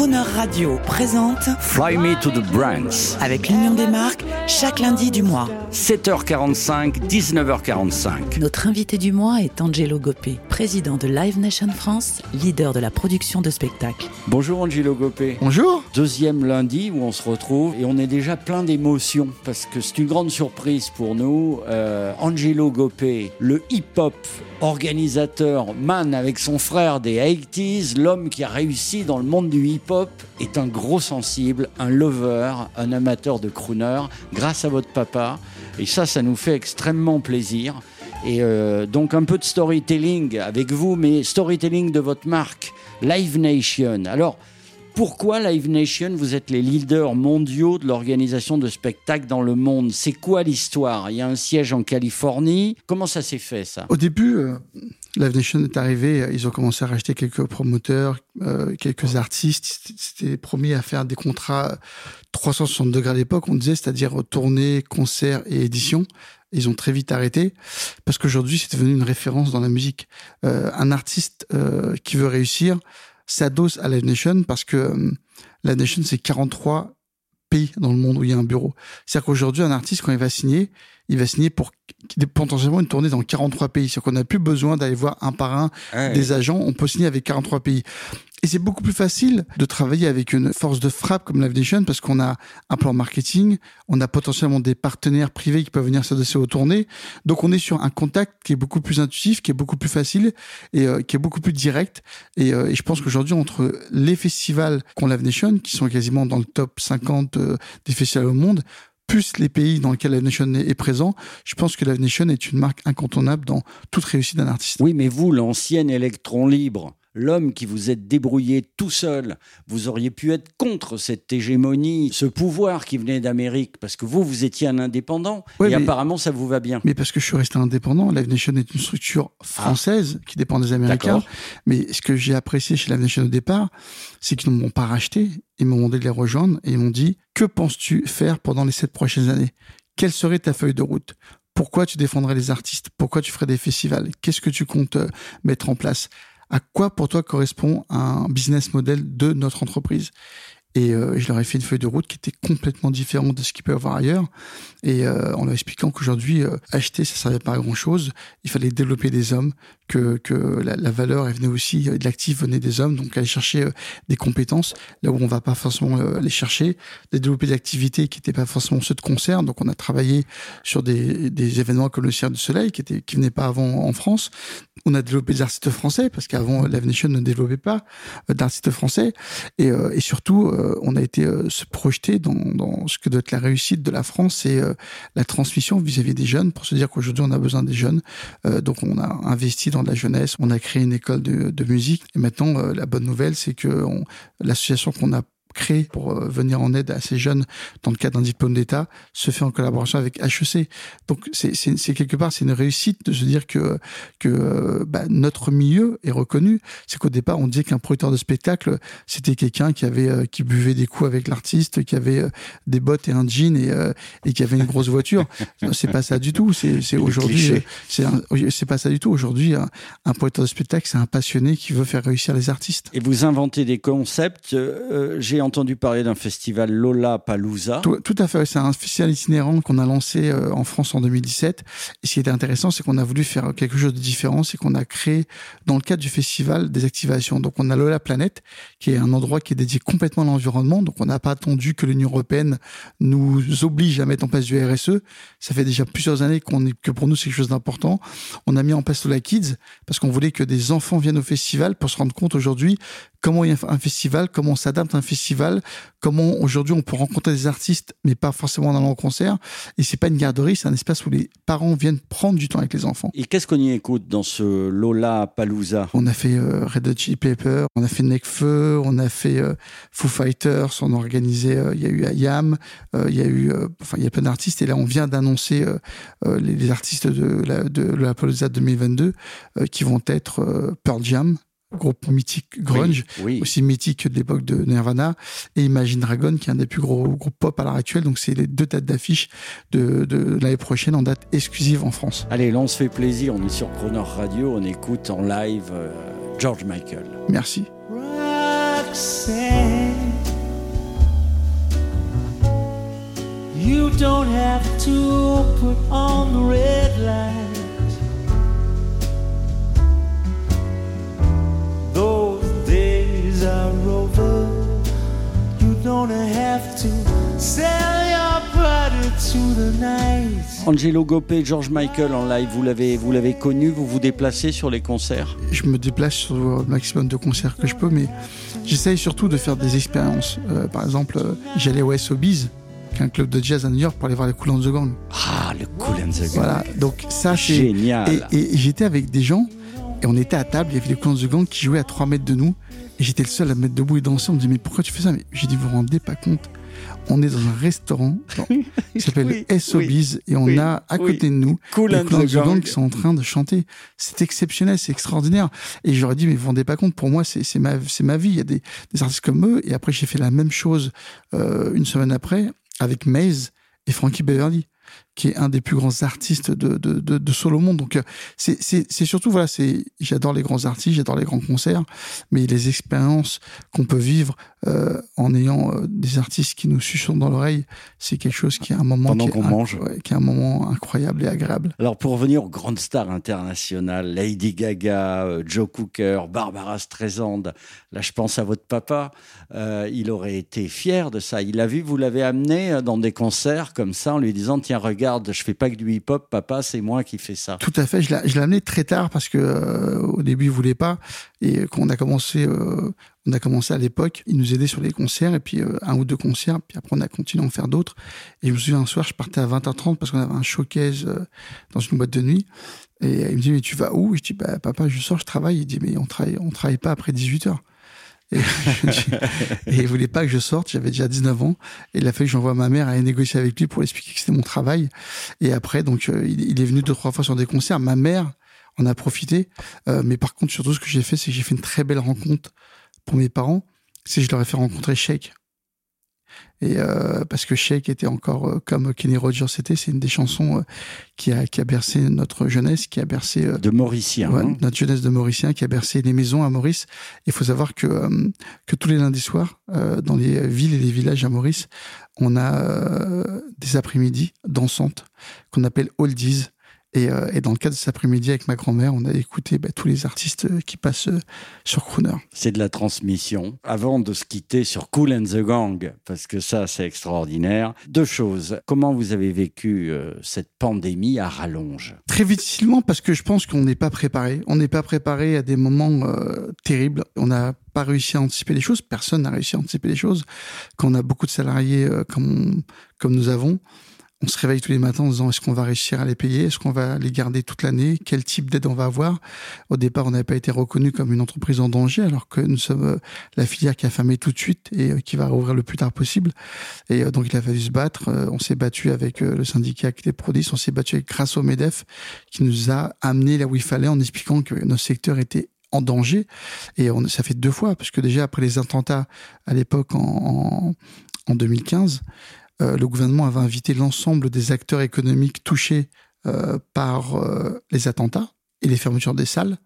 Croner Radio présente Fly Me to the Brands. avec l'Union des marques chaque lundi du mois. 7h45, 19h45. Notre invité du mois est Angelo Gopé, président de Live Nation France, leader de la production de spectacles. Bonjour Angelo Gopé. Bonjour. Deuxième lundi où on se retrouve et on est déjà plein d'émotions parce que c'est une grande surprise pour nous. Euh, Angelo Gopé, le hip-hop organisateur, man avec son frère des 80s, l'homme qui a réussi dans le monde du hip-hop, est un gros sensible, un lover, un amateur de crooner, grâce à votre papa. Et ça, ça nous fait extrêmement plaisir. Et euh, donc un peu de storytelling avec vous, mais storytelling de votre marque, Live Nation. Alors, pourquoi Live Nation Vous êtes les leaders mondiaux de l'organisation de spectacles dans le monde? C'est quoi l'histoire? Il y a un siège en Californie. Comment ça s'est fait ça? Au début, euh, Live Nation est arrivé, euh, ils ont commencé à racheter quelques promoteurs, euh, quelques artistes. C'était promis à faire des contrats 360 degrés à l'époque, on disait, c'est-à-dire tournée, concert et édition. Ils ont très vite arrêté parce qu'aujourd'hui, c'est devenu une référence dans la musique. Un artiste qui veut réussir s'adosse à Live Nation parce que euh, Live Nation, c'est 43 pays dans le monde où il y a un bureau. C'est-à-dire qu'aujourd'hui, un artiste, quand il va signer, il va signer pour potentiellement une tournée dans 43 pays. C'est-à-dire qu'on n'a plus besoin d'aller voir un par un Ouais. des agents. On peut signer avec 43 pays. Et c'est beaucoup plus facile de travailler avec une force de frappe comme Live Nation parce qu'on a un plan marketing, on a potentiellement des partenaires privés qui peuvent venir s'adosser aux tournées. Donc on est sur un contact qui est beaucoup plus intuitif, qui est beaucoup plus facile et euh, qui est beaucoup plus direct. Et, euh, et je pense qu'aujourd'hui, entre les festivals qu'ont Live Nation, qui sont quasiment dans le top 50 euh, des festivals au monde, plus les pays dans lesquels Live Nation est, présent, je pense que Live Nation est une marque incontournable dans toute réussite d'un artiste. Oui, mais vous, l'ancien électron libre, l'homme qui vous êtes débrouillé tout seul, vous auriez pu être contre cette hégémonie, ce pouvoir qui venait d'Amérique, parce que vous, vous étiez un indépendant, Ouais, et mais- apparemment ça vous va bien. Mais parce que je suis resté indépendant, Live Nation est une structure française qui dépend des Américains. Mais ce que j'ai apprécié chez Live Nation au départ, c'est qu'ils ne m'ont pas racheté. Ils m'ont demandé de les rejoindre et ils m'ont dit Que penses-tu faire pendant les sept prochaines années? Quelle serait ta feuille de route? Pourquoi tu défendrais les artistes? Pourquoi tu ferais des festivals? Qu'est-ce que tu comptes euh, mettre en place? À quoi pour toi correspond un business model de notre entreprise? Et euh, je leur ai fait une feuille de route qui était complètement différente de ce qu'ils peuvent avoir ailleurs. Et euh, en leur expliquant qu'aujourd'hui, euh, acheter, ça servait pas à grand chose. Il fallait développer des hommes, que, que la, valeur, venait aussi, de l'actif venait des hommes. Donc, aller chercher des compétences là où on va pas forcément les chercher. De développer des activités qui n'étaient pas forcément ceux de concert. Donc, on a travaillé sur des, des événements comme le Cirque du Soleil qui était, qui venait pas avant en France. On a développé des artistes français parce qu'avant, Live Nation ne développait pas d'artistes français. Et surtout, euh, on a été euh, se projeter dans, ce que doit être la réussite de la France et euh, la transmission vis-à-vis des jeunes pour se dire qu'aujourd'hui on a besoin des jeunes. Donc on a investi dans la jeunesse, on a créé une école de, de musique et maintenant la bonne nouvelle c'est que on- l'association qu'on a créée pour euh, venir en aide à ces jeunes dans le cadre d'un diplôme d'État se fait en collaboration avec HEC. Donc c'est quelque part c'est une réussite de se dire que que euh, bah, notre milieu est reconnu. C'est qu'au départ on disait qu'un producteur de spectacle c'était quelqu'un qui avait euh, qui buvait des coups avec l'artiste, qui avait euh, des bottes et un jean et euh, et qui avait une grosse voiture. C'est pas ça du tout. C'est aujourd'hui c'est c'est pas ça du tout. Aujourd'hui un, un producteur de spectacle c'est un passionné qui veut faire réussir les artistes. Et vous inventez des concepts. Euh, J'ai entendu parler d'un festival Lola Palooza. Tout, tout à fait. C'est un festival itinérant qu'on a lancé euh, en France en 2017. Et ce qui était intéressant, c'est qu'on a voulu faire quelque chose de différent, c'est qu'on a créé, dans le cadre du festival, des activations. Donc, on a Lola Planète, qui est un endroit qui est dédié complètement à l'environnement. Donc, on n'a pas attendu que l'Union européenne nous oblige à mettre en place du RSE. Ça fait déjà plusieurs années qu'on est, que pour nous, c'est quelque chose d'important. On a mis en place Lola Kids parce qu'on voulait que des enfants viennent au festival pour se rendre compte aujourd'hui comment il y a un festival, comment on s'adapte à un festival, comment aujourd'hui on peut rencontrer des artistes, mais pas forcément en allant au concert. Et c'est pas une garderie, c'est un espace où les parents viennent prendre du temps avec les enfants. Et qu'est-ce qu'on y écoute dans ce Lola Palooza? On a fait euh, Red Hot Chili Pepper, on a fait Necfeu, on a fait euh, Foo Fighters, on a organisé, euh, il y a eu Ayam, il y a eu, enfin il y a plein d'artistes. Et là on vient d'annoncer les, les artistes de la, de la Palooza 2022 euh, qui vont être Pearl Jam, groupe mythique grunge, Oui, oui. aussi mythique que de l'époque de Nirvana, et Imagine Dragon, qui est un des plus gros groupes pop à l'heure actuelle. Donc, c'est les deux dates d'affiche de, de l'année prochaine en date exclusive en France. Allez, là, on se fait plaisir. On est sur Croner Radio. On écoute en live euh, George Michael. Merci. You don't have to put on the red light. Angelo Gopé, George Michael en live, vous l'avez, vous l'avez connu, vous vous déplacez sur les concerts Je me déplace sur le maximum de concerts que je peux, mais j'essaye surtout de faire des expériences. Euh, par exemple, euh, j'allais au SOBiz, qui est un club de jazz à New York, pour aller voir les Cool and the Gang. Ah, le Cool and the Gang. Voilà, donc ça c'est... Génial. Et, et j'étais avec des gens, et on était à table, il y avait les Cool and the Gang qui jouaient à 3 mètres de nous, et j'étais le seul à me mettre debout et danser. On me dit, mais pourquoi tu fais ça? Mais j'ai dit, vous vous rendez pas compte on est dans un restaurant qui s'appelle Oui, SOBiz et on oui, a à côté de nous Cool les Gang. qui sont en train de chanter. C'est exceptionnel, c'est extraordinaire. Et j'aurais dit, mais vous vous rendez pas compte, pour moi, c'est ma, ma vie. Il y a des, des artistes comme eux. Et après, j'ai fait la même chose euh, une semaine après avec Maze et Frankie Beverly qui est un des plus grands artistes de, de, de, de solo monde. Donc, euh, c'est surtout, voilà, c'est j'adore les grands artistes, j'adore les grands concerts, mais les expériences qu'on peut vivre euh, en ayant euh, des artistes qui nous chuchotent dans l'oreille, c'est quelque chose qui est un moment Pendant qui est mange. ouais, qui est un moment incroyable et agréable. Alors pour revenir aux grandes stars internationales, Lady Gaga, Joe Cooker, Barbara Streisand, là je pense à votre papa, euh, il aurait été fier de ça. Il a vu, vous l'avez amené dans des concerts comme ça en lui disant tiens regarde, je fais pas que du hip-hop, papa c'est moi qui fais ça. Tout à fait. Je l'ai amené très tard parce que euh, au début il voulait pas et quand on a commencé, euh, on a commencé à l'époque, il nous aidait sur les concerts et puis euh, un ou deux concerts, puis après on a continué à en faire d'autres. Et je me souviens un soir, je partais à 20h30 parce qu'on avait un showcase dans une boîte de nuit. Et il me dit mais tu vas où? Je dis bah papa je sors, je travaille. Il dit mais on travaille, on travaille pas après 18h. Et, il voulait pas que je sorte, j'avais déjà 19 ans. Et il a fallu que j'envoie ma mère aller négocier avec lui pour lui expliquer que c'était mon travail. Et après, donc, euh, il, il est venu deux, trois fois sur des concerts. Ma mère en a profité. Euh, mais par contre, surtout, ce que j'ai fait, c'est que j'ai fait une très belle rencontre pour mes parents. C'est que je leur ai fait rencontrer Sheik. Et euh, parce que Sheik était encore euh, comme Kenny Rogers c'était, c'est une des chansons euh, qui a qui a bercé notre jeunesse, qui a bercé De Mauricien. Ouais, hein. notre jeunesse de Mauricien qui a bercé les maisons à Maurice. Il faut savoir que, que tous les lundis soirs, dans les villes et les villages à Maurice, on a des après-midi dansantes qu'on appelle oldies. Et, euh, et dans le cadre de cet après-midi avec ma grand-mère, on a écouté bah, tous les artistes euh, qui passent euh, sur Crooner. C'est de la transmission. Avant de se quitter sur Cool and the Gang, parce que ça, c'est extraordinaire. Deux choses. Comment vous avez vécu euh, cette pandémie à rallonge? Très difficilement parce que je pense qu'on n'est pas préparé. On n'est pas préparé à des moments terribles. On n'a pas réussi à anticiper les choses. Personne n'a réussi à anticiper les choses. Quand on a beaucoup de salariés comme, comme nous avons, on se réveille tous les matins en disant est-ce qu'on va réussir à les payer? Est-ce qu'on va les garder toute l'année? Quel type d'aide on va avoir? Au départ, on n'avait pas été reconnu comme une entreprise en danger alors que nous sommes euh, la filière qui a fermé tout de suite et euh, qui va rouvrir le plus tard possible. Et euh, donc, il a fallu se battre. On s'est battu avec le syndicat qui était Prodis, on s'est battu avec grâce au MEDEF qui nous a amené là où il fallait en expliquant que notre secteur était en danger. Et on, ça fait deux fois, parce que déjà après les attentats à l'époque en 2015, euh, le gouvernement avait invité l'ensemble des acteurs économiques touchés euh, par euh, les attentats et les fermetures des salles,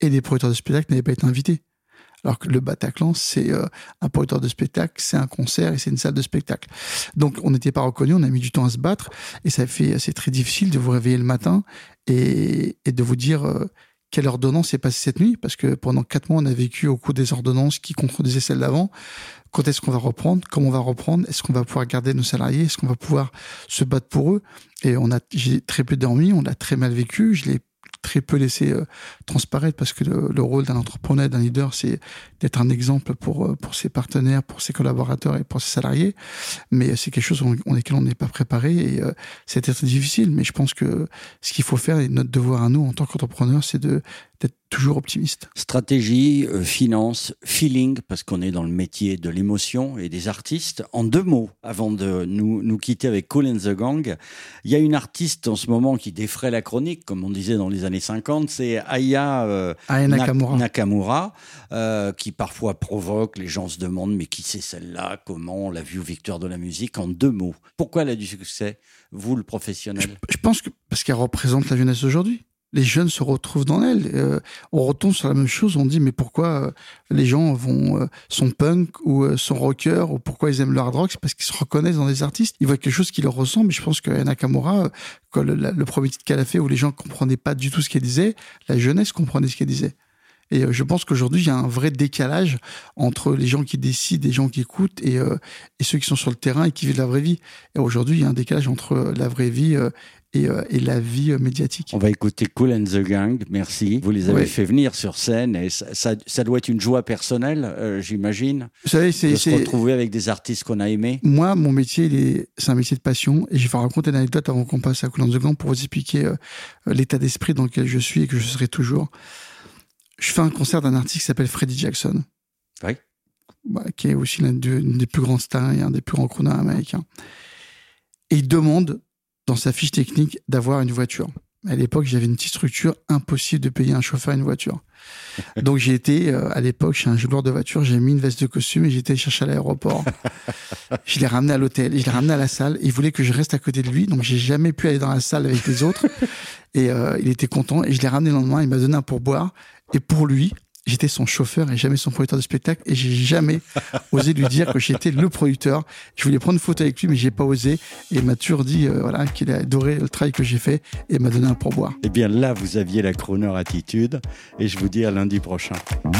et les producteurs de spectacles n'avaient pas été invités. Alors que le Bataclan, c'est un producteur de spectacle, c'est un concert et c'est une salle de spectacle. Donc on n'était pas reconnus, on a mis du temps à se battre et ça fait c'est très difficile de vous réveiller le matin et, de vous dire quelle ordonnance est passée cette nuit? Parce que pendant quatre mois on a vécu au cours des ordonnances qui contredisaient celles d'avant. Quand est-ce qu'on va reprendre? Comment on va reprendre? Est-ce qu'on va pouvoir garder nos salariés? Est-ce qu'on va pouvoir se battre pour eux? Et on a, j'ai très peu dormi, on l'a très mal vécu. Je l'ai très peu laissé euh, transparaître parce que le, le rôle d'un entrepreneur, d'un leader, c'est d'être un exemple pour euh, pour ses partenaires, pour ses collaborateurs et pour ses salariés. Mais c'est quelque chose en, lequel on n'est pas préparé et euh, c'était très difficile. Mais je pense que ce qu'il faut faire et notre devoir à nous en tant qu'entrepreneur, c'est de d'être toujours optimiste. Stratégie, euh, finance, feeling, parce qu'on est dans le métier de l'émotion et des artistes. En deux mots, avant de nous, nous quitter avec Cool and the Gang, il y a une artiste en ce moment qui défraie la chronique, comme on disait dans les années 50, c'est Aya euh, Aya Nakamura. Nakamura, euh, qui parfois provoque, les gens se demandent, mais qui c'est celle-là? Comment? On l'a vue victoire de la musique En deux mots. Pourquoi elle a du succès Vous, le professionnel? Je pense que parce qu'elle représente la jeunesse d'aujourd'hui. Les jeunes se retrouvent dans elle. Euh, on retombe sur la même chose, on dit mais pourquoi euh, les gens vont euh, sont punk ou euh, sont rockers ou pourquoi ils aiment le hard rock C'est parce qu'ils se reconnaissent dans des artistes. Ils voient quelque chose qui leur ressemble. Et je pense que Nakamura, euh, le, premier titre qu'elle a fait où les gens comprenaient pas du tout ce qu'elle disait, la jeunesse comprenait ce qu'elle disait. Et euh, je pense qu'aujourd'hui, il y a un vrai décalage entre les gens qui décident, les gens qui écoutent et, euh, et ceux qui sont sur le terrain et qui vivent la vraie vie. Et aujourd'hui, il y a un décalage entre euh, la vraie vie euh, et, euh, et la vie médiatique. On va écouter Cool and the Gang, merci. Vous les avez Ouais. fait venir sur scène et ça, ça, ça doit être une joie personnelle, j'imagine, Vous savez, de c'est, se c'est- retrouver avec des artistes qu'on a aimés. moi, mon métier, c'est un métier de passion. Et je vais vous raconter une anecdote avant qu'on passe à Coulon de Gang pour vous expliquer l'état d'esprit dans lequel je suis et que je serai toujours. Je fais un concert d'un artiste qui s'appelle Freddie Jackson. Oui. Bah, qui est aussi l'un des plus grands stars et un des plus grands crooners américains. Et il demande, dans sa fiche technique, d'avoir une voiture. À l'époque, j'avais une petite structure, impossible de payer un chauffeur une voiture. Donc j'ai été, euh, à l'époque, chez un joueur de voiture, j'ai mis une veste de costume et le chercher à l'aéroport. je l'ai ramené à l'hôtel, je l'ai ramené à la salle. Il voulait que je reste à côté de lui, donc j'ai jamais pu aller dans la salle avec les autres. Et euh, il était content et je l'ai ramené le lendemain, il m'a donné un pourboire. Et pour lui, j'étais son chauffeur et jamais son producteur de spectacle. Et j'ai jamais osé lui dire que j'étais le producteur. Je voulais prendre une photo avec lui, mais j'ai pas osé. Et il m'a toujours dit euh, voilà, qu'il a adoré le travail que j'ai fait et il m'a donné un pourboire. Eh bien là, vous aviez la crooner attitude et je vous dis à lundi prochain. Oh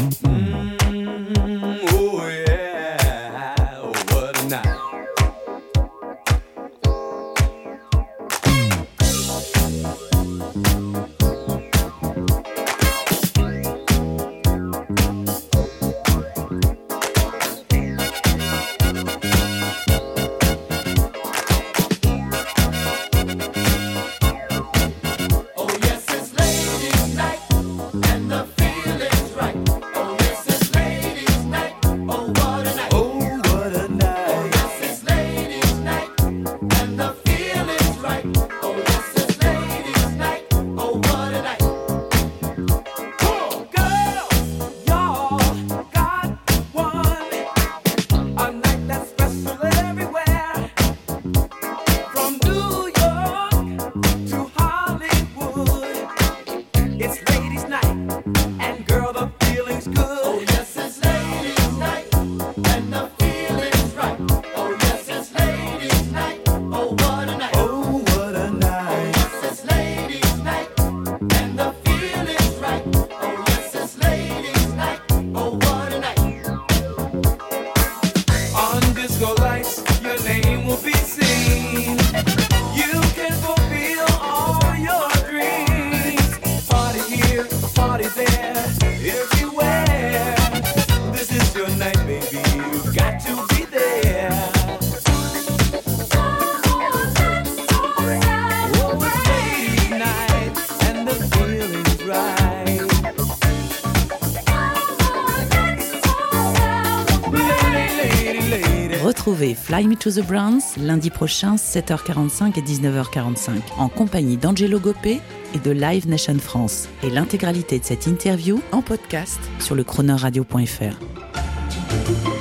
Fly Me to the Browns lundi prochain 7h45 et 19h45 en compagnie d'Angelo Gopé et de Live Nation France et l'intégralité de cette interview en podcast sur le chroneurradio.fr.